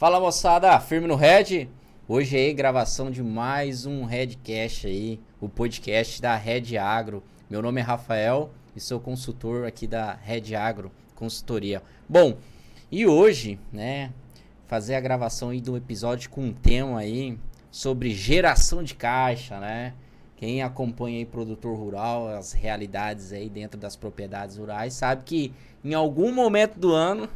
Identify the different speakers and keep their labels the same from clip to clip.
Speaker 1: Fala moçada, firme no Red. Hoje aí gravação de mais um Redcast aí, o podcast da Red Agro. Meu nome é Rafael e sou consultor aqui da Red Agro Consultoria. Bom, e hoje, né, fazer a gravação aí do episódio com um tema aí sobre geração de caixa, né? Quem acompanha aí produtor rural, as realidades aí dentro das propriedades rurais, sabe que em algum momento do ano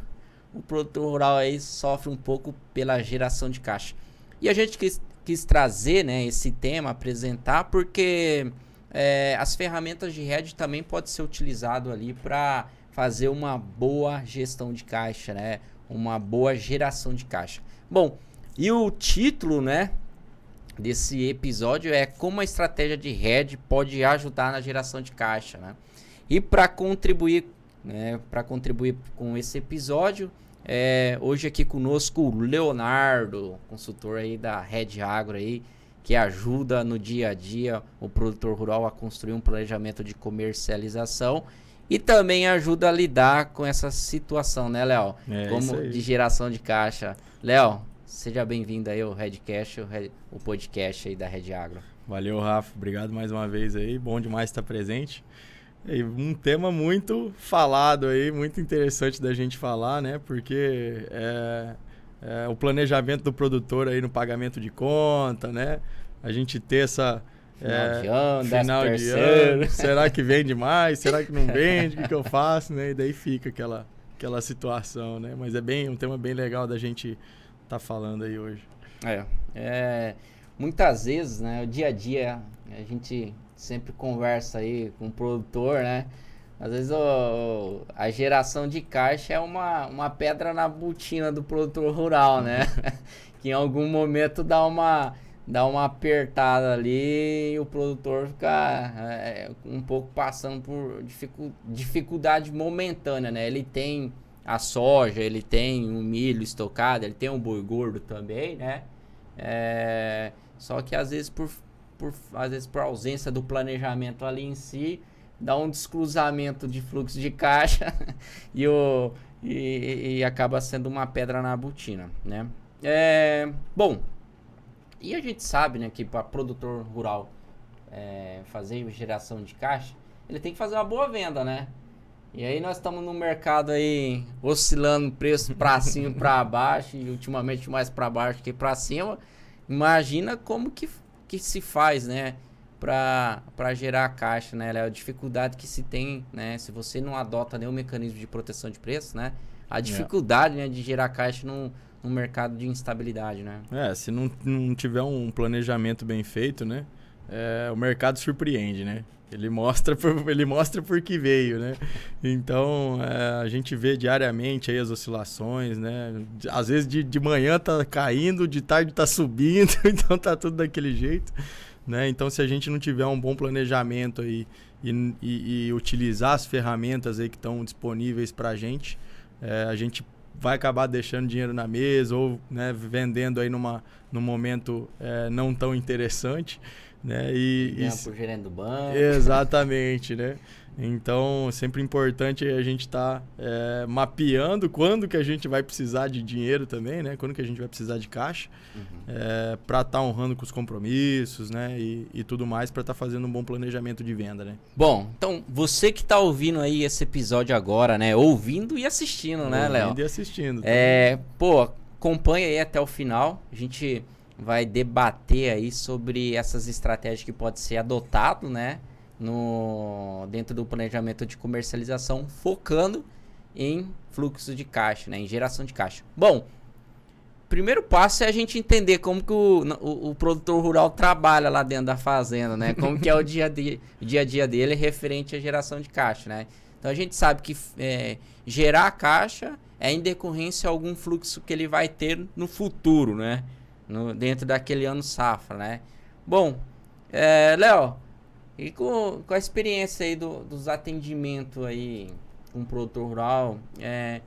Speaker 1: o produtor rural aí sofre um pouco pela geração de caixa. E a gente quis, quis trazer né, esse tema, apresentar, porque é, as ferramentas de hedge também podem ser utilizado ali para fazer uma boa gestão de caixa, né? Uma boa geração de caixa. Bom, e o título, né, desse episódio é como a estratégia de hedge pode ajudar na geração de caixa, né? E para contribuir, né, para contribuir com esse episódio, é, hoje aqui conosco o Leonardo, consultor aí da Red Agro aí, que ajuda no dia a dia o produtor rural a construir um planejamento de comercialização e também ajuda a lidar com essa situação, né, Léo?
Speaker 2: É,
Speaker 1: Como de geração de caixa. Léo, seja bem-vindo aí ao Redcast, o, Red, o podcast aí da Red Agro.
Speaker 2: Valeu, Rafa. Obrigado mais uma vez aí. Bom demais estar presente. Um tema muito falado aí, muito interessante da gente falar, né? Porque é, é, o planejamento do produtor aí no pagamento de conta, né? A gente ter essa
Speaker 1: Final é, de ano,
Speaker 2: final de ano, será que vende mais? Será que não vende? O que, que eu faço, né? E daí fica aquela aquela situação, né? Mas é bem um tema bem legal da gente estar tá falando aí hoje.
Speaker 1: É, é, muitas vezes, né? O dia a dia a gente sempre conversa aí com o produtor, né? Às vezes o, a geração de caixa é uma, uma pedra na botina do produtor rural, né? que em algum momento dá uma, dá uma apertada ali e o produtor fica é, um pouco passando por dificu, dificuldade momentânea, né? Ele tem a soja, ele tem o milho estocado, ele tem o boi gordo também, né? É, só que às vezes por por, às vezes por ausência do planejamento ali em si, dá um descruzamento de fluxo de caixa e, o, e, e, acaba sendo uma pedra na botina, né? É, bom, e a gente sabe né, que para produtor rural é, fazer geração de caixa, ele tem que fazer uma boa venda, né? E aí nós estamos no mercado aí oscilando preço para cima para baixo e ultimamente mais para baixo que para cima. Imagina como que que se faz, né? para gerar caixa, né? A dificuldade que se tem, né? Se você não adota nenhum mecanismo de proteção de preço, né? A dificuldade né, de gerar caixa num, num mercado de instabilidade, né?
Speaker 2: É, se não, não tiver um planejamento bem feito, né? É, o mercado surpreende, né? Ele mostra por, ele mostra por que veio, né? Então, é, a gente vê diariamente aí as oscilações, né? Às vezes de, de manhã tá caindo, de tarde tá subindo, então tá tudo daquele jeito, né? Então, se a gente não tiver um bom planejamento aí e, e, e utilizar as ferramentas aí que estão disponíveis para a gente, é, a gente vai acabar deixando dinheiro na mesa ou né, vendendo aí numa, num momento é, não tão interessante. Né?
Speaker 1: E, e por gerente do banco.
Speaker 2: Exatamente, né? Então, sempre importante a gente estar tá, é, mapeando quando que a gente vai precisar de dinheiro também, né? Quando que a gente vai precisar de caixa, uhum. é, para estar tá honrando com os compromissos, né? E, e tudo mais para estar tá fazendo um bom planejamento de venda, né?
Speaker 1: Bom, então você que está ouvindo aí esse episódio agora, né? Ouvindo e assistindo, né, Léo?
Speaker 2: Ouvindo e assistindo.
Speaker 1: É, pô, acompanha aí até o final. A gente vai debater aí sobre essas estratégias que pode ser adotado, né, no dentro do planejamento de comercialização, focando em fluxo de caixa, né, em geração de caixa. Bom, primeiro passo é a gente entender como que o, o, o, produtor rural trabalha lá dentro da fazenda, né? Como que é o dia, de, dia a dia dele referente à geração de caixa, né? Então a gente sabe que é, gerar caixa é em decorrência a algum fluxo que ele vai ter no futuro, né? No, dentro daquele ano safra, né? Bom, é, Léo, e com, com a experiência aí do, dos atendimentos aí com o produtor rural, é,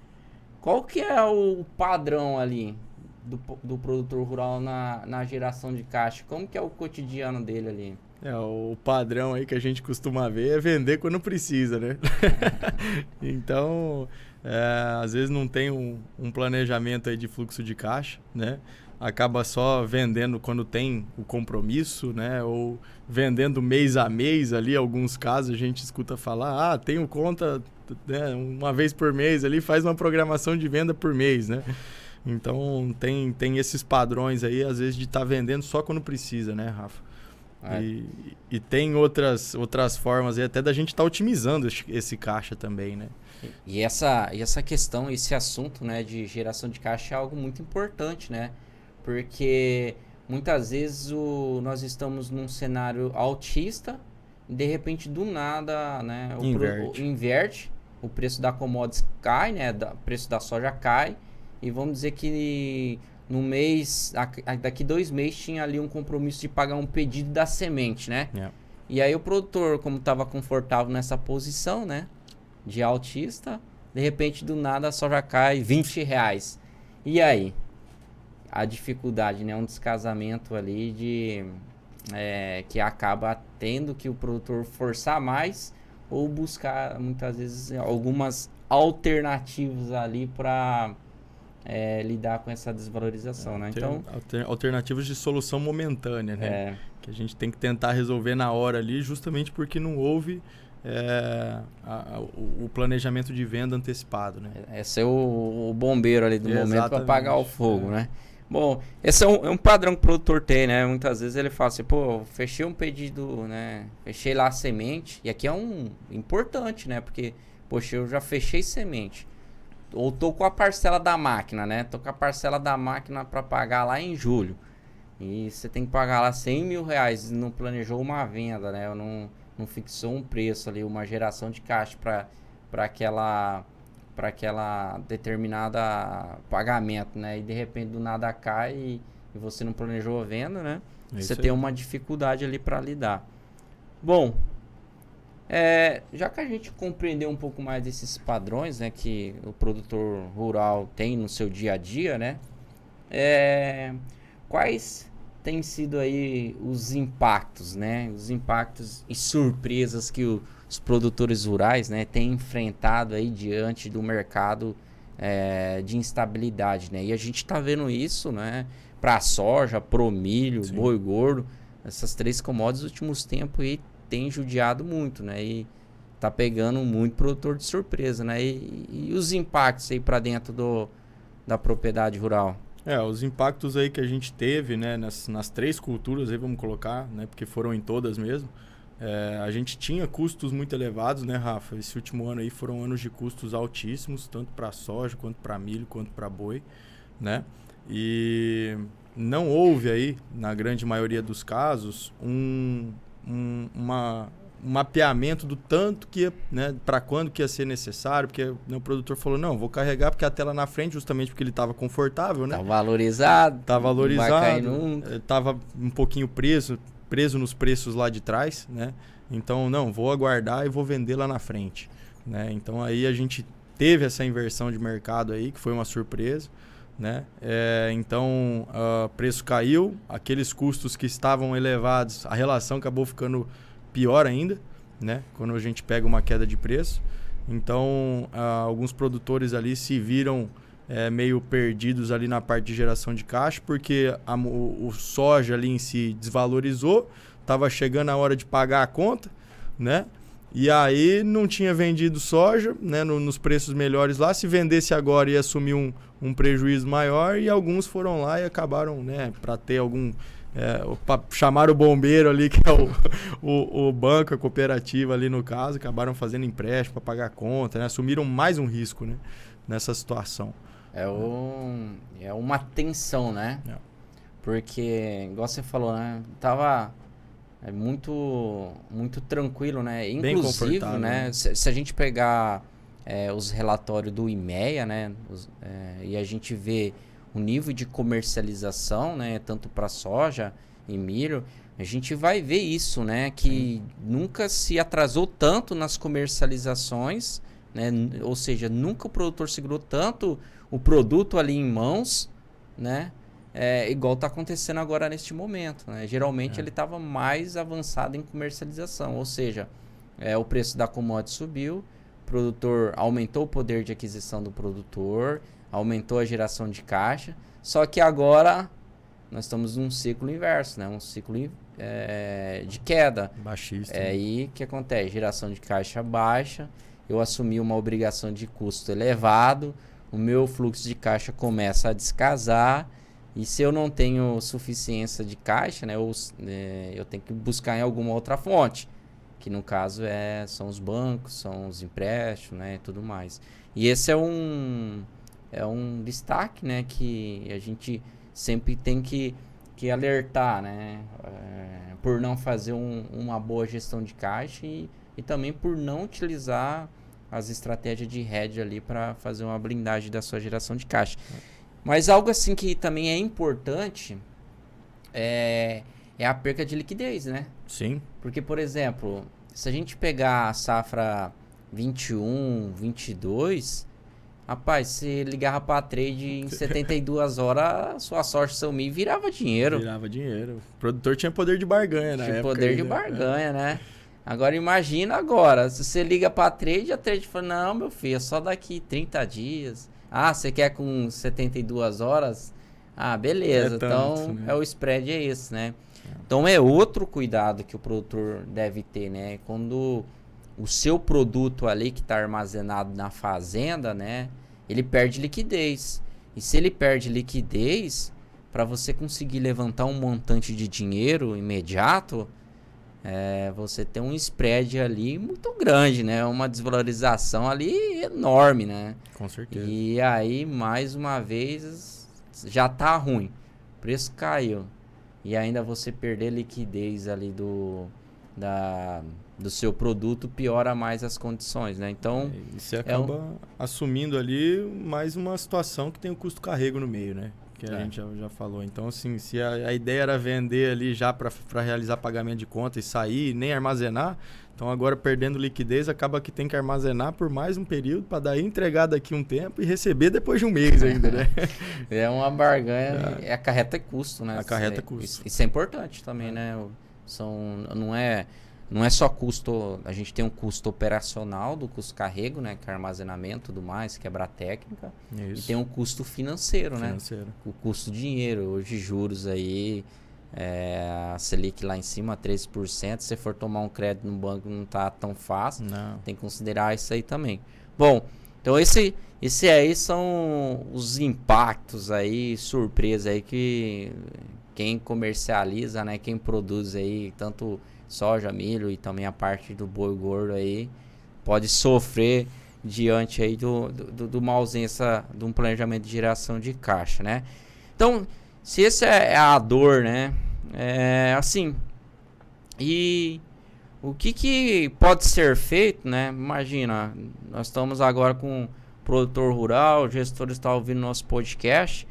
Speaker 1: qual que é o padrão ali do, do produtor rural na, na geração de caixa? Como que é o cotidiano dele ali?
Speaker 2: É, o padrão aí que a gente costuma ver é vender quando precisa, né? então, é, às vezes não tem um, um, planejamento aí de fluxo de caixa, né? Acaba só vendendo quando tem o compromisso, né? Ou vendendo mês a mês ali, alguns casos a gente escuta falar, ah, tenho conta né, uma vez por mês ali, faz uma programação de venda por mês, né? Então tem, tem esses padrões aí, às vezes, de estar tá vendendo só quando precisa, né, Rafa? É. E, e, tem outras, outras formas aí, até da gente estar tá otimizando esse, esse, caixa também, né?
Speaker 1: E essa, e essa questão, esse assunto né, de geração de caixa é algo muito importante, né? Porque muitas vezes o, nós estamos num cenário altista e de repente do nada né, o, inverte. Pro, o, inverte, o preço da commodities cai, né? O preço da soja cai e vamos dizer que no mês, daqui dois meses tinha ali um compromisso de pagar um pedido da semente, né? Yeah. E aí o produtor, como estava confortável nessa posição, né? De altista, de repente do nada a soja cai 20 reais. E aí? A dificuldade, né? Um descasamento ali de... É, que acaba tendo que o produtor forçar mais ou buscar muitas vezes algumas alternativas ali para é, lidar com essa desvalorização, é, né? Então,
Speaker 2: alternativas de solução momentânea, né? É. Que a gente tem que tentar resolver na hora ali, justamente porque não houve é, a, a, o planejamento de venda antecipado, né?
Speaker 1: É, esse é o, o bombeiro ali do Exatamente. momento para apagar o fogo, é. né? Bom, esse é um, é um, padrão que o produtor tem, né? Muitas vezes ele fala assim, pô, fechei um pedido, né? Fechei lá a semente. E aqui é um importante, né? Porque, poxa, eu já fechei semente ou tô com a parcela da máquina, né? Tô com a parcela da máquina para pagar lá em julho. E você tem que pagar lá 100 mil reais. Não planejou uma venda, né? Não, não fixou um preço ali, uma geração de caixa para aquela para aquela determinada pagamento, né? E de repente do nada cai e, e você não planejou a venda, né? É você tem uma dificuldade ali para lidar. Bom, é, já que a gente compreendeu um pouco mais desses padrões né, que o produtor rural tem no seu dia a dia, né? É, quais têm sido aí os impactos, né? Os impactos e surpresas que o, os produtores rurais né, têm enfrentado aí diante do mercado é, de instabilidade, né? E a gente está vendo isso, né? Para a soja, pro milho, Sim. boi gordo, essas três commodities nos últimos tempos aí tem judiado muito, né? E tá pegando muito produtor de surpresa, né? E, e os impactos aí para dentro do, da propriedade rural?
Speaker 2: É, os impactos aí que a gente teve, né, nas, nas três culturas aí, vamos colocar, né, porque foram em todas mesmo. É, a gente tinha custos muito elevados, né, Rafa? Esse último ano aí foram anos de custos altíssimos, tanto para soja, quanto para milho, quanto para boi, né? E não houve aí, na grande maioria dos casos, um, um, uma, um mapeamento do tanto que né, para quando que ia ser necessário, porque né, o produtor falou, não, vou carregar porque a tela na frente, justamente porque ele estava confortável, né?
Speaker 1: Tá valorizado.
Speaker 2: Tá valorizado. Estava um pouquinho preso, preso nos preços lá de trás, né? Então, não, vou aguardar e vou vender lá na frente, né? Então aí a gente teve essa inversão de mercado aí, que foi uma surpresa. Né? É, então, uh, preço caiu, aqueles custos que estavam elevados, a relação acabou ficando pior ainda, né? quando a gente pega uma queda de preço. Então, uh, alguns produtores ali se viram é, meio perdidos ali na parte de geração de caixa, porque a, o, o soja ali em si desvalorizou, estava chegando a hora de pagar a conta, né? E aí não tinha vendido soja né, no, nos preços melhores lá. Se vendesse agora ia assumir um, um prejuízo maior e alguns foram lá e acabaram, né, para ter algum. É, para chamar o bombeiro ali, que é o, o, o, banco, a cooperativa ali no caso, acabaram fazendo empréstimo para pagar a conta, né? assumiram mais um risco né, nessa situação.
Speaker 1: É, um, é uma tensão, né? É. Porque, igual você falou, né? Tava é muito, muito tranquilo, né? Inclusive, né? né? Se, se, a gente pegar é, os relatórios do IMEA, né? Os, é, e a gente vê o nível de comercialização, né? Tanto para soja e milho, a gente vai ver isso, né? Que nunca se atrasou tanto nas comercializações, né? Ou seja, nunca o produtor segurou tanto o produto ali em mãos, né? é, igual está acontecendo agora neste momento. Né? Geralmente
Speaker 2: É.
Speaker 1: ele estava mais avançado em comercialização, ou seja, é, o preço da commodity subiu, o produtor aumentou o poder de aquisição do produtor, aumentou a geração de caixa, só que agora nós estamos num ciclo inverso, né? um ciclo é, de queda.
Speaker 2: Baixista.
Speaker 1: É
Speaker 2: né?
Speaker 1: aí o que acontece? Geração de caixa baixa, eu assumi uma obrigação de custo elevado, o meu fluxo de caixa começa a descasar, e se eu não tenho suficiência de caixa, né, eu, é, eu tenho que buscar em alguma outra fonte, que no caso é, são os bancos, são os empréstimos né, e tudo mais. E esse é um, é um destaque né, que a gente sempre tem que, que alertar, né? É, por não fazer um, uma boa gestão de caixa e, e também por não utilizar as estratégias de hedge ali para fazer uma blindagem da sua geração de caixa. Mas algo assim que também é importante é, é a perca de liquidez, né?
Speaker 2: Sim.
Speaker 1: Porque, por exemplo, se a gente pegar a safra 21, 22, rapaz, se ligava para trade em 72 horas, sua sorte sumia e virava dinheiro.
Speaker 2: Virava dinheiro. O produtor tinha poder de barganha na
Speaker 1: Tinha
Speaker 2: época.
Speaker 1: poder de
Speaker 2: ainda. É.
Speaker 1: barganha, né? Agora imagina agora, se você liga pra trade, a trade fala, não, meu filho, é só daqui 30 dias. Ah, você quer com 72 horas? Ah, beleza.
Speaker 2: É tanto,
Speaker 1: então,
Speaker 2: né?
Speaker 1: é o spread é esse, né? Então é outro cuidado que o produtor deve ter, né? Quando o seu produto ali que está armazenado na fazenda, né? Ele perde liquidez. E se ele perde liquidez, para você conseguir levantar um montante de dinheiro imediato, é, você tem um spread ali muito grande, né? Uma desvalorização ali enorme, né?
Speaker 2: Com certeza.
Speaker 1: E aí, mais uma vez, já tá ruim. O preço caiu. E ainda você perder liquidez ali do, da, do seu produto piora mais as condições, né? Então,
Speaker 2: E você acaba
Speaker 1: um
Speaker 2: assumindo ali mais uma situação que tem o custo carrego no meio, né? Que a
Speaker 1: É.
Speaker 2: gente já, já falou. Então, assim, se a, a ideia era vender ali já para realizar pagamento de conta e sair, nem armazenar, então agora perdendo liquidez, acaba que tem que armazenar por mais um período para daí entregar daqui um tempo e receber depois de um mês ainda, né?
Speaker 1: é uma barganha, é. acarreta custo, né?
Speaker 2: Acarreta
Speaker 1: É-
Speaker 2: custo.
Speaker 1: Isso, isso é importante também, né? O- São, não é não é só custo, a gente tem um custo operacional do custo carrego, né, que é armazenamento, tudo mais, quebra técnica, e
Speaker 2: Isso.
Speaker 1: tem um custo financeiro, né?
Speaker 2: financeiro.
Speaker 1: o custo dinheiro. Hoje, juros aí, é, a Selic lá em cima, 13%. Se você for tomar um crédito no banco, não tá tão fácil.
Speaker 2: Não.
Speaker 1: Tem que considerar isso aí também. Bom, então esse, esse aí são os impactos aí, surpresa aí que quem comercializa, né? Quem produz aí, tanto soja, milho e também a parte do boi gordo aí, pode sofrer diante aí do, do, do uma ausência de um planejamento de geração de caixa, né? Então, se esse é a dor, né? É assim. E o que, que pode ser feito, né? Imagina, nós estamos agora com um produtor rural, gestor está ouvindo nosso podcast.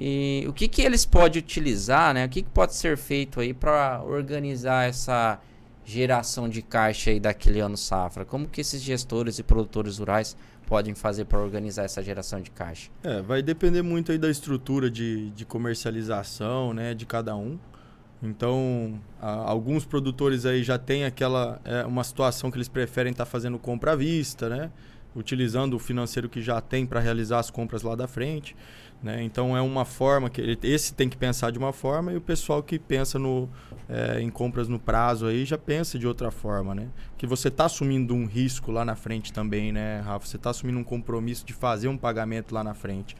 Speaker 1: E o que, que eles podem utilizar, né? O que, que pode ser feito aí para organizar essa geração de caixa aí daquele ano safra? Como que esses gestores e produtores rurais podem fazer para organizar essa geração de caixa?
Speaker 2: É, vai depender muito aí da estrutura de, de comercialização, né, de cada um. Então, a- alguns produtores aí já têm aquela é, uma situação que eles preferem estar fazendo compra à vista, né, utilizando o financeiro que já tem para realizar as compras lá da frente, né. Então é uma forma que ele, esse tem que pensar de uma forma e o pessoal que pensa no é, em compras no prazo aí já pensa de outra forma, né? Que você está assumindo um risco lá na frente também, né, Rafa? Você está assumindo um compromisso de fazer um pagamento lá na frente.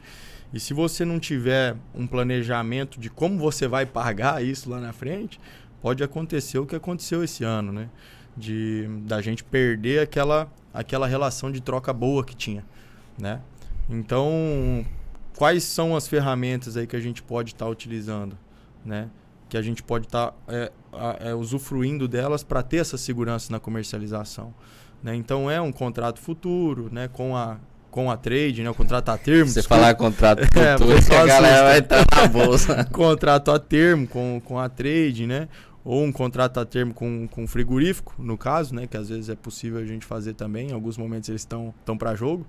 Speaker 2: E se você não tiver um planejamento de como você vai pagar isso lá na frente, pode acontecer o que aconteceu esse ano, né? De da gente perder aquela aquela relação de troca boa que tinha, né? Então, quais são as ferramentas aí que a gente pode estar utilizando, né? Que a gente pode estar é, a- é, usufruindo delas para ter essa segurança na comercialização, né? Então é um contrato futuro, né? Com a com a trade, né? O contrato a termo.
Speaker 1: Se você
Speaker 2: desculpa.
Speaker 1: falar contrato
Speaker 2: É,
Speaker 1: futuro,
Speaker 2: pessoal
Speaker 1: a galera vai estar na bolsa.
Speaker 2: contrato a termo com, com a trade, né? Ou um contrato a termo com, com frigorífico, no caso, né? Que às vezes é possível a gente fazer também. Em alguns momentos eles estão para jogo,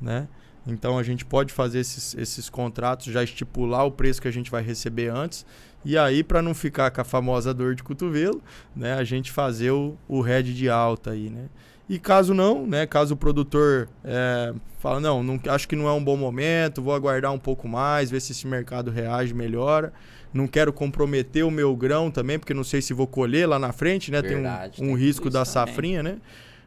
Speaker 2: né? Então a gente pode fazer esses, esses contratos, já estipular o preço que a gente vai receber antes. E aí, para não ficar com a famosa dor de cotovelo, né, a gente fazer o, o head de alta aí, né? E caso não, né, caso o produtor é, fala, não, não, acho que não é um bom momento, vou aguardar um pouco mais, ver se esse mercado reage, melhora. Não quero comprometer o meu grão também, porque não sei se vou colher lá na frente, né? Verdade, tem um, um tem risco da safrinha, né?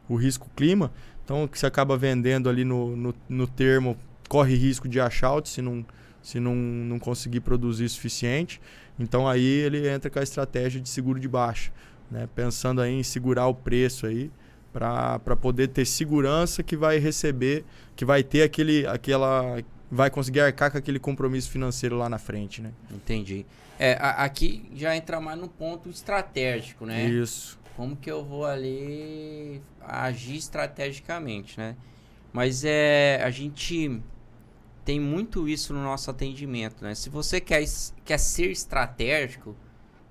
Speaker 2: O risco clima. Então, que você acaba vendendo ali no, no, no termo, corre risco de out se não, se não, não conseguir produzir o suficiente. Então, aí ele entra com a estratégia de seguro de baixa, né? Pensando aí em segurar o preço aí para poder ter segurança que vai receber, que vai ter aquele, aquela, vai conseguir arcar com aquele compromisso financeiro lá na frente, né?
Speaker 1: Entendi. É, a, aqui já entra mais no ponto estratégico, né?
Speaker 2: Isso.
Speaker 1: Como que eu vou ali agir estrategicamente, né? Mas é, a gente tem muito isso no nosso atendimento, né? Se você quer, quer ser estratégico,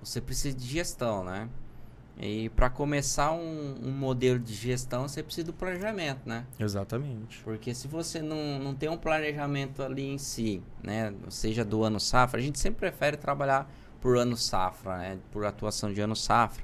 Speaker 1: você precisa de gestão, né? E para começar um, um, modelo de gestão, você precisa do planejamento, né?
Speaker 2: Exatamente.
Speaker 1: Porque se você não, não tem um planejamento ali em si, né? Seja do ano safra, a gente sempre prefere trabalhar por ano safra, né? Por atuação de ano safra.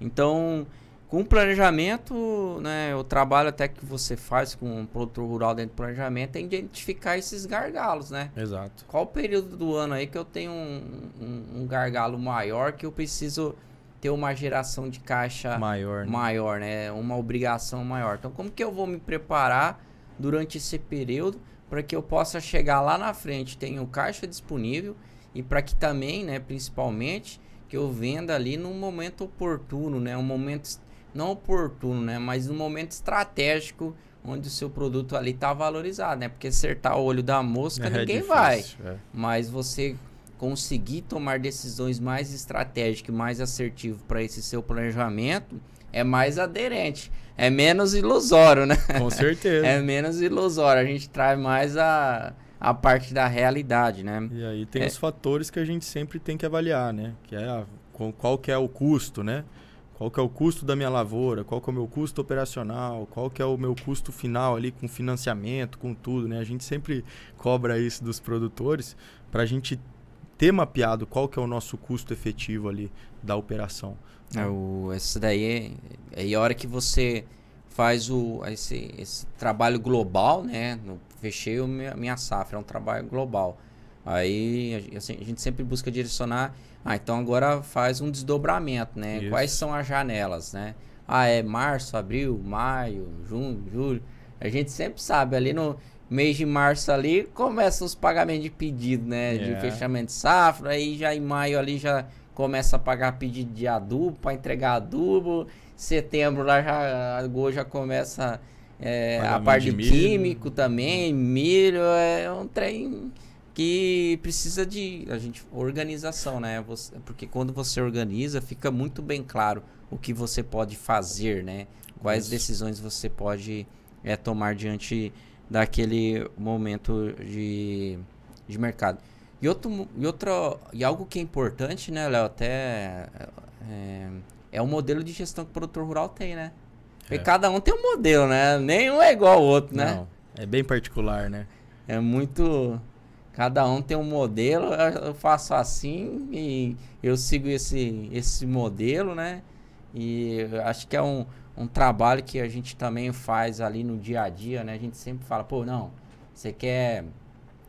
Speaker 1: Então, com planejamento, né? O trabalho até que você faz com um produtor rural dentro do planejamento é identificar esses gargalos, né?
Speaker 2: Exato.
Speaker 1: Qual o período do ano aí que eu tenho um, um, um gargalo maior que eu preciso ter uma geração de caixa
Speaker 2: maior,
Speaker 1: né? maior, né? Uma obrigação maior. Então, como que eu vou me preparar durante esse período para que eu possa chegar lá na frente, tenho caixa disponível e para que também, né, principalmente, que eu venda ali num momento oportuno, né? Um momento não oportuno, né, mas um momento estratégico onde o seu produto ali está valorizado, né? Porque acertar o olho da mosca é ninguém difícil, vai. É. Mas você conseguir tomar decisões mais estratégicas, mais assertivas para esse seu planejamento, é mais aderente. É menos ilusório, né?
Speaker 2: Com certeza.
Speaker 1: é menos ilusório. A gente traz mais a, a parte da realidade, né?
Speaker 2: E aí tem é. os fatores que a gente sempre tem que avaliar, né? Que é a, qual que é o custo, né? Qual que é o custo da minha lavoura? Qual que é o meu custo operacional? Qual que é o meu custo final ali com financiamento, com tudo, né? A gente sempre cobra isso dos produtores para a gente ter mapeado qual que é o nosso custo efetivo ali da operação.
Speaker 1: É, o, esse daí é, é a hora que você faz o, esse, esse trabalho global, né? No, fechei a minha, minha safra, é um trabalho global. Aí assim, a gente sempre busca direcionar. Ah, então agora faz um desdobramento, né? Isso. Quais são as janelas, né? Ah, é março, abril, maio, junho, julho. A gente sempre sabe ali no mês de março ali começam os pagamentos de pedido, né? Yeah. De é. fechamento de safra, aí já em maio ali já começa a pagar pedido de adubo para entregar adubo. Setembro lá já agosto já começa é, a parte de, químico também, milho, é um trem que precisa de a gente organização, né? Você, porque quando você organiza, fica muito bem claro o que você pode fazer, né? Quais Isso. decisões você pode é, tomar diante daquele momento de, de mercado. E, outro, e, outro, e algo que é importante, né, Léo, até é, é o modelo de gestão que o produtor rural tem, né? Porque é. cada um tem um modelo, né? Nenhum é igual ao outro, né? Não,
Speaker 2: é bem particular, né?
Speaker 1: É muito... Cada um tem um modelo, eu faço assim e eu sigo esse, esse modelo, né? E acho que é um, um trabalho que a gente também faz ali no dia a dia, né? A gente sempre fala, pô, não, você quer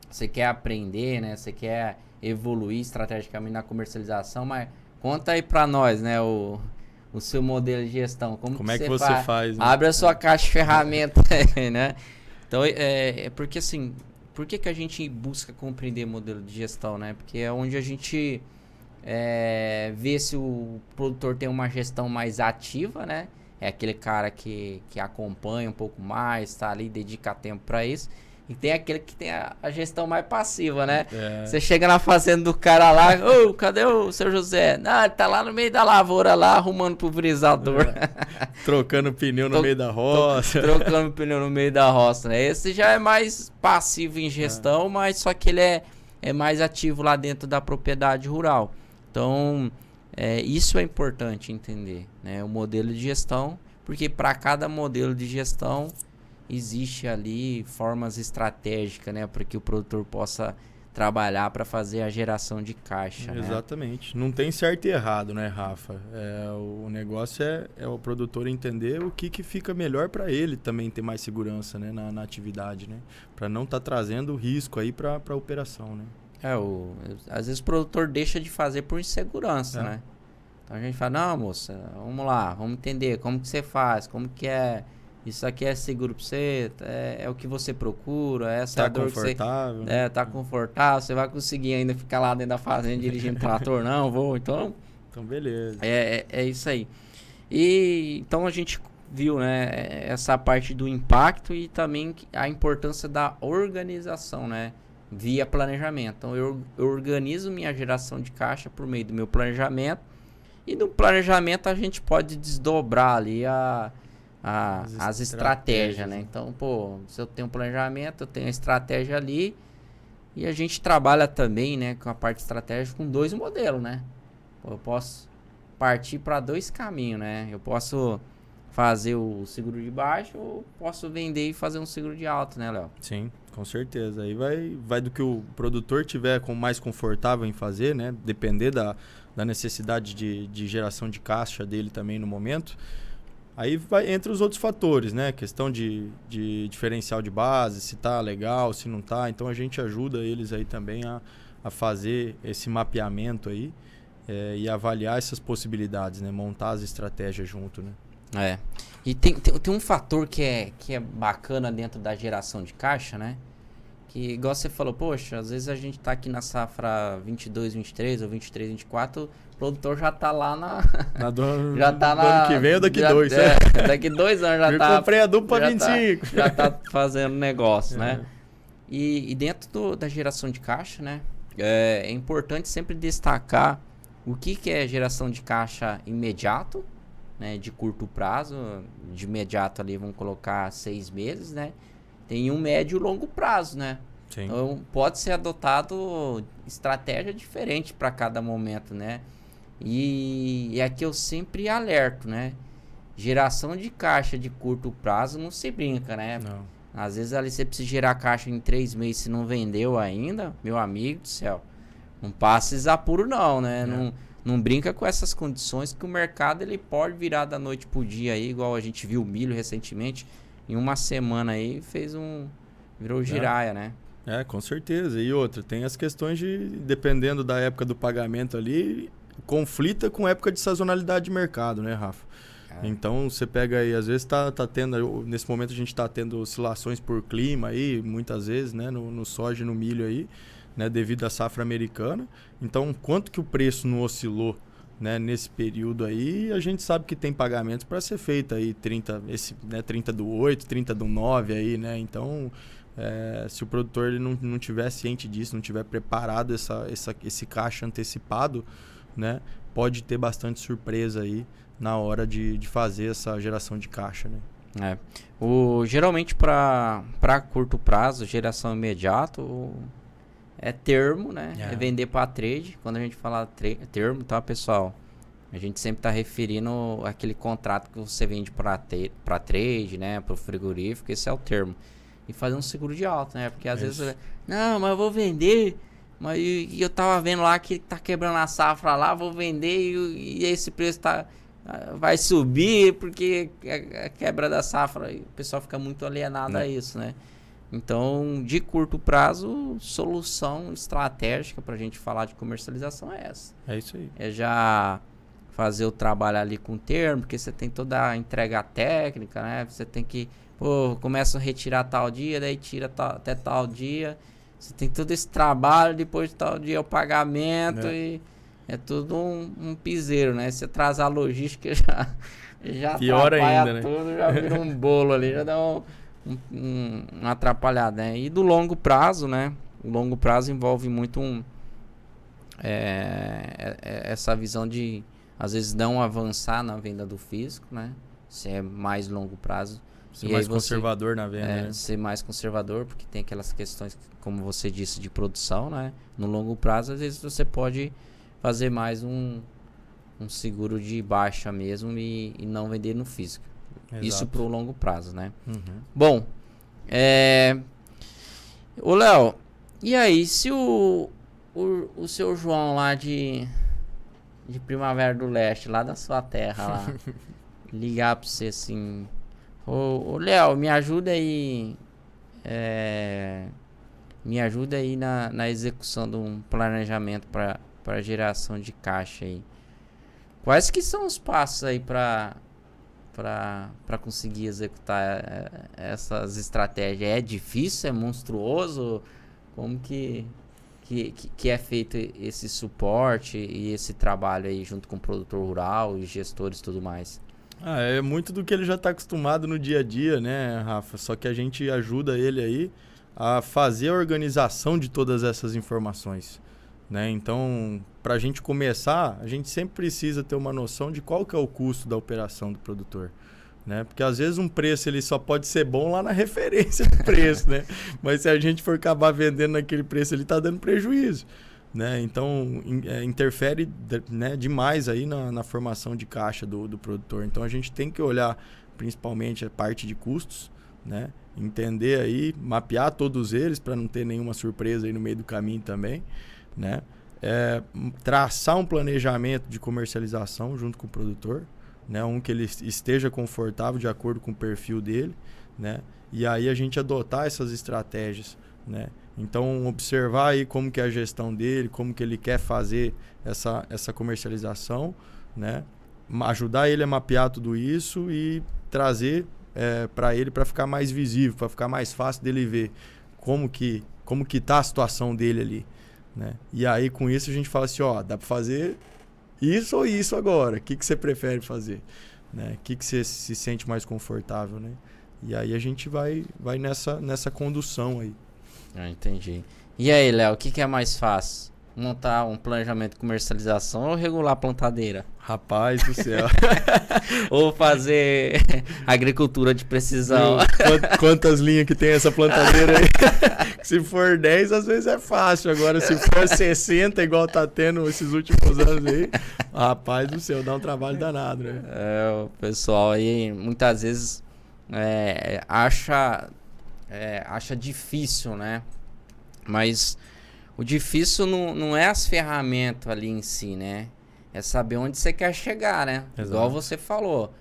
Speaker 1: você quer aprender, né? Você quer evoluir estrategicamente na comercialização, mas conta aí para nós, né, o, o seu modelo de gestão. Como,
Speaker 2: Como que é que você faz? faz
Speaker 1: né? Abre a sua caixa de ferramentas, né? Então, é, é, porque assim, por que, que a gente busca compreender modelo de gestão, né? Porque é onde a gente é, vê se o produtor tem uma gestão mais ativa, né? É aquele cara que, que acompanha um pouco mais, está ali, dedica tempo para isso. E tem aquele que tem a, a gestão mais passiva, né? É. Você chega na fazenda do cara lá, ô, oh, cadê o seu José? Não, ele tá lá no meio da lavoura lá, arrumando pulverizador.
Speaker 2: É. Trocando pneu no meio da roça.
Speaker 1: Trocando pneu no meio da roça, né? Esse já é mais passivo em gestão, é. mas só que ele é, é mais ativo lá dentro da propriedade rural. Então, é, isso é importante entender, né? O modelo de gestão, porque para cada modelo de gestão existe ali formas estratégicas, né, para que o produtor possa trabalhar para fazer a geração de caixa. Né?
Speaker 2: Exatamente. Né? Não tem certo e errado, né, Rafa? É, o negócio é, é o produtor entender o que, que fica melhor para ele também ter mais segurança né, na, na atividade, né? Para não estar tá trazendo risco aí para a operação, né?
Speaker 1: É, o, às vezes o produtor deixa de fazer por insegurança, é. né? Então a gente fala, não, moça, vamos lá, vamos entender como que você faz, como que é isso aqui é seguro para você, é, é, o que você procura, essa
Speaker 2: tá
Speaker 1: é a
Speaker 2: dor confortável.
Speaker 1: que você... É, tá confortável, você vai conseguir ainda ficar lá dentro da fazenda dirigindo trator, não, vou, então...
Speaker 2: Então, beleza.
Speaker 1: É, é, é, isso aí. E, então, a gente viu, né, essa parte do impacto e também a importância da organização, né, via planejamento. Então, eu, eu organizo minha geração de caixa por meio do meu planejamento e no planejamento a gente pode desdobrar ali a a, as, as estratégias, né? Então, pô, se eu tenho um planejamento, eu tenho a estratégia ali. E a gente trabalha também, né, com a parte estratégica com dois modelos, né? Eu posso partir para dois caminhos, né? Eu posso fazer o seguro de baixo ou posso vender e fazer um seguro de alto, né, Léo?
Speaker 2: Sim, com certeza. Aí vai, vai do que o produtor tiver com mais confortável em fazer, né? Depender da, da necessidade de, de geração de caixa dele também no momento. Aí vai entre os outros fatores, né? Questão de, de diferencial de base, se tá legal, se não tá. Então a gente ajuda eles aí também a, a fazer esse mapeamento aí é, e avaliar essas possibilidades, né? Montar as estratégias junto, né?
Speaker 1: É. E tem, tem, tem um fator que é, que é bacana dentro da geração de caixa, né? Que, igual você falou, poxa, às vezes a gente tá aqui na safra 22, 23 ou 23, 24, o produtor já tá lá na.
Speaker 2: na do,
Speaker 1: já tá na.
Speaker 2: ano que vem ou daqui
Speaker 1: já,
Speaker 2: dois,
Speaker 1: é, é. Daqui dois anos já
Speaker 2: Eu
Speaker 1: tá.
Speaker 2: comprei a dupla
Speaker 1: já
Speaker 2: 25.
Speaker 1: Tá, já tá fazendo negócio, né? é. né? E, e dentro do, da geração de caixa, né? É, é, importante sempre destacar o que, que é geração de caixa imediato, né? De curto prazo. De imediato ali, vamos colocar seis meses, né? tem um médio e longo prazo, né? Sim. Então pode ser adotado estratégia diferente para cada momento, né? E, e aqui eu sempre alerto, né? Geração de caixa de curto prazo não se brinca, né?
Speaker 2: Não.
Speaker 1: Às vezes ali você precisa gerar caixa em três meses se não vendeu ainda, meu amigo do céu. Não passa desapuro não, né? É. Não, não brinca com essas condições que o mercado ele pode virar da noite pro dia aí, igual a gente viu o milho recentemente em uma semana aí fez um. Virou giraia, é. né?
Speaker 2: É, com certeza. E outra, tem as questões de, dependendo da época do pagamento ali, conflita com época de sazonalidade de mercado, né, Rafa? É. Então você pega aí, às vezes tá, tá tendo, nesse momento a gente está tendo oscilações por clima aí, muitas vezes, né, no, no soja e no milho aí, né, devido à safra americana. Então, quanto que o preço não oscilou né, nesse período aí, a gente sabe que tem pagamentos para ser feito aí 30, esse, né, 30 do 8, 30 do 9 aí, né? Então, é, se o produtor ele não, não tiver ciente disso, não tiver preparado essa, essa, esse caixa antecipado, né, pode ter bastante surpresa aí na hora de, de fazer essa geração de caixa, né?
Speaker 1: É. O, geralmente para curto prazo, geração imediata, é termo, né? É, é vender para trade. Quando a gente fala termo, tá, pessoal? A gente sempre está referindo aquele contrato que você vende para trade, né? Para o frigorífico, esse é o termo. E fazer um seguro de alta, né? Porque às vezes, não, mas eu vou vender, mas e, eu tava vendo lá que tá quebrando a safra lá, vou vender e, e esse preço tá ah, vai subir porque a, quebra da safra, o pessoal fica muito alienado a né. isso, né? Então, de curto prazo, solução estratégica para a gente falar de comercialização é essa.
Speaker 2: É isso aí.
Speaker 1: É já fazer o trabalho ali com o termo, porque você tem toda a entrega técnica, né? Você tem que, pô, começa a retirar tal dia, daí tira tal, até tal dia. Você tem todo esse trabalho, depois de tal dia o pagamento é. e é tudo um, um piseiro, né? Você traz a logística já já
Speaker 2: Pior ainda, né?
Speaker 1: tudo, já vira um bolo ali, já dá um um, um, atrapalhado, né? E do longo prazo, né? O longo prazo envolve muito um, é, é, é, essa visão de às vezes não avançar na venda do físico, né? Se é mais longo prazo.
Speaker 2: Ser e mais conservador na venda. É,
Speaker 1: né? Ser mais conservador, porque tem aquelas questões, como você disse, de produção, né? No longo prazo, às vezes você pode fazer mais um, um seguro de baixa mesmo e, e não vender no físico. Exato. Isso para o longo prazo, né? Uhum. Bom, é... o Léo, e aí, se o, o, o seu João lá de, de Primavera do Leste, lá da sua terra lá, ligar para você assim, ô, ô Léo, me ajuda aí, é, me ajuda aí na, na execução de um planejamento para geração de caixa aí. Quais que são os passos aí para para conseguir executar é, essas estratégias? É difícil? É monstruoso? Como que, que, que é feito esse suporte e esse trabalho aí junto com o produtor rural e gestores e tudo mais?
Speaker 2: Ah, é muito do que ele já está acostumado no dia a dia, né, Rafa? Só que a gente ajuda ele aí a fazer a organização de todas essas informações. Né? Então, para a gente começar, a gente sempre precisa ter uma noção de qual que é o custo da operação do produtor. Né? Porque às vezes um preço ele só pode ser bom lá na referência do preço, né? Mas se a gente for acabar vendendo naquele preço, ele está dando prejuízo. Né? Então in, é, interfere né, demais aí na, na, formação de caixa do, do produtor. Então a gente tem que olhar principalmente a parte de custos, né? entender aí, mapear todos eles para não ter nenhuma surpresa aí no meio do caminho também né? É, traçar um planejamento de comercialização junto com o produtor, né? Um que ele esteja confortável de acordo com o perfil dele, né? E aí a gente adotar essas estratégias, né? Então observar aí como que é a gestão dele, como que ele quer fazer essa, essa comercialização, né? Ajudar ele a mapear tudo isso e trazer é, para ele para ficar mais visível, para ficar mais fácil dele ver como que como que tá a situação dele ali, né? E aí, com isso, a gente fala assim, ó, dá para fazer isso ou isso agora. O que, que você prefere fazer? Né? O que, que você se sente mais confortável, né? E aí a gente vai, vai nessa, nessa condução aí.
Speaker 1: Ah, entendi. E aí, Léo, o que, que é mais fácil? Montar um planejamento de comercialização ou regular a plantadeira?
Speaker 2: Rapaz do céu.
Speaker 1: ou fazer agricultura de precisão.
Speaker 2: Quantas linhas que tem essa plantadeira aí? se for 10, às vezes é fácil. Agora, se for 60, igual tá tendo esses últimos anos aí, rapaz do céu, dá um trabalho danado, né?
Speaker 1: É, o pessoal aí muitas vezes é, acha, é, acha difícil, né? Mas o difícil não, não é as ferramentas ali em si, né? É saber onde você quer chegar, né? Exato. Igual você falou.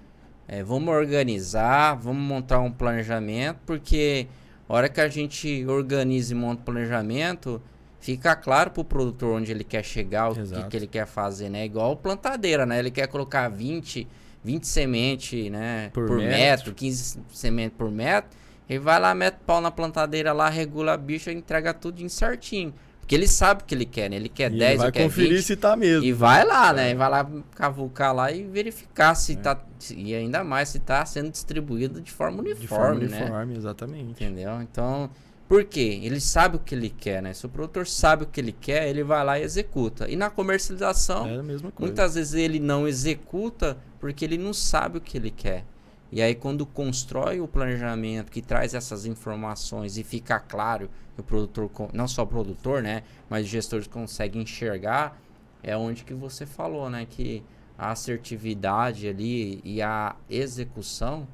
Speaker 1: É, vamos organizar, vamos montar um planejamento, porque a hora que a gente organiza e monta o planejamento, fica claro para o produtor onde ele quer chegar, o que, que, ele quer fazer, né? Igual plantadeira, né? Ele quer colocar 20, 20 sementes né? por, por metro. metro, 15 sementes por metro. Ele vai lá, mete pau na plantadeira lá, regula a bicha, entrega tudo certinho. Porque ele sabe o que ele quer, né? Ele quer e 10, ele
Speaker 2: vai
Speaker 1: quer
Speaker 2: conferir
Speaker 1: 20,
Speaker 2: se tá mesmo.
Speaker 1: E vai lá, né? É. Vai lá cavucar lá e verificar se é. tá. E ainda mais se tá sendo distribuído de forma uniforme, de forma né?
Speaker 2: uniforme, exatamente.
Speaker 1: Entendeu? Então, por quê? Ele sabe o que ele quer, né? Se o produtor sabe o que ele quer, ele vai lá e executa. E na comercialização, é muitas vezes ele não executa porque ele não sabe o que ele quer. E aí, quando constrói o planejamento que traz essas informações e fica claro que o produtor, não só o produtor, né, mas os gestores conseguem enxergar, é onde que você falou, né, que a assertividade ali e a execução,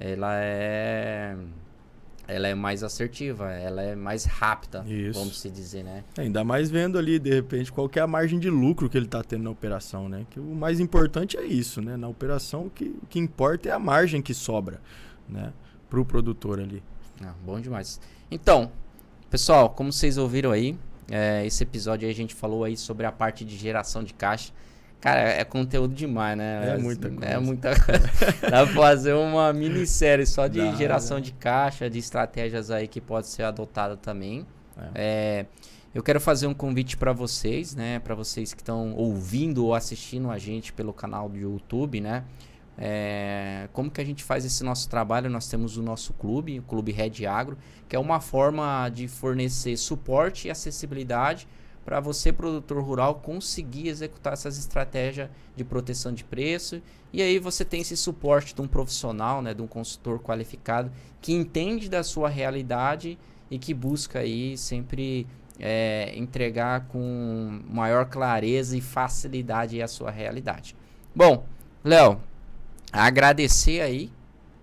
Speaker 1: ela é ela é mais assertiva, ela é mais rápida, Isso. vamos se dizer, né?
Speaker 2: É, ainda mais vendo ali, de repente, qual é a margem de lucro que ele está tendo na operação, né? Que o mais importante é isso, né? Na operação, o que, o que importa é a margem que sobra, né? Para o produtor ali.
Speaker 1: Ah, bom demais. Então, pessoal, como vocês ouviram aí, é, esse episódio aí a gente falou aí sobre a parte de geração de caixa. Cara, é conteúdo demais, né?
Speaker 2: É muita coisa.
Speaker 1: É muita Dá pra fazer uma minissérie só de Dá, geração de caixa, de estratégias aí que pode ser adotada também. É. É, eu quero fazer um convite para vocês, né? Para vocês que estão ouvindo ou assistindo a gente pelo canal do YouTube, né? É, como que a gente faz esse nosso trabalho? Nós temos o nosso clube, o Clube Red Agro, que é uma forma de fornecer suporte e acessibilidade para você, produtor rural, conseguir executar essas estratégias de proteção de preço. E aí você tem esse suporte de um profissional, né, de um consultor qualificado que entende da sua realidade e que busca aí sempre é, entregar com maior clareza e facilidade a sua realidade. Bom, Léo, agradecer aí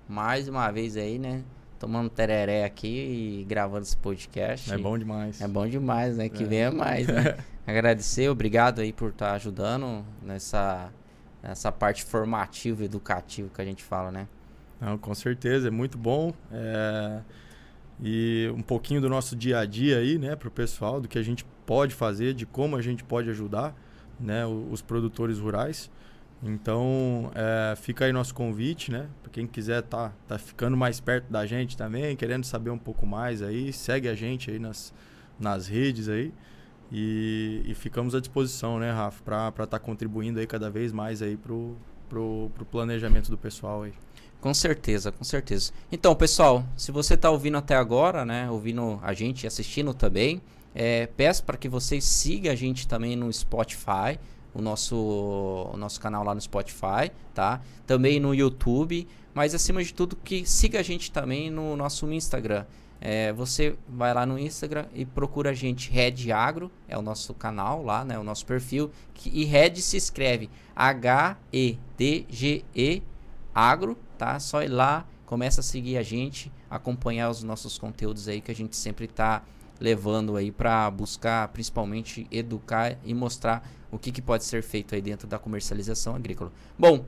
Speaker 1: mais uma vez aí, né? Tomando tereré aqui e gravando esse podcast.
Speaker 2: É bom demais.
Speaker 1: É bom demais, né? Que é. venha mais, né? Agradecer, obrigado aí por estar tá ajudando nessa, nessa parte formativa, educativa que a gente fala, né?
Speaker 2: Não, com certeza, é muito bom. É... E um pouquinho do nosso dia a dia aí, né, para o pessoal, do que a gente pode fazer, de como a gente pode ajudar né, os produtores rurais. Então, é, fica aí nosso convite, né? Para quem quiser tá, tá ficando mais perto da gente também, querendo saber um pouco mais aí, segue a gente aí nas, nas redes aí. E, e ficamos à disposição, né, Rafa, para estar tá contribuindo aí cada vez mais aí pro, pro, pro planejamento do pessoal aí.
Speaker 1: Com certeza, com certeza. Então, pessoal, se você está ouvindo até agora, né, ouvindo a gente e assistindo também, é, peço para que vocês sigam a gente também no Spotify, o nosso, o nosso canal lá no Spotify, tá? Também no YouTube, mas acima de tudo que siga a gente também no nosso Instagram. É, você vai lá no Instagram e procura a gente Red Agro, é o nosso canal lá, né, o nosso perfil, que, e Red se escreve H-E-D-G-E Agro, tá? Só ir lá, começa a seguir a gente, acompanhar os nossos conteúdos aí que a gente sempre está levando aí para buscar principalmente educar e mostrar o que, que pode ser feito aí dentro da comercialização agrícola. Bom,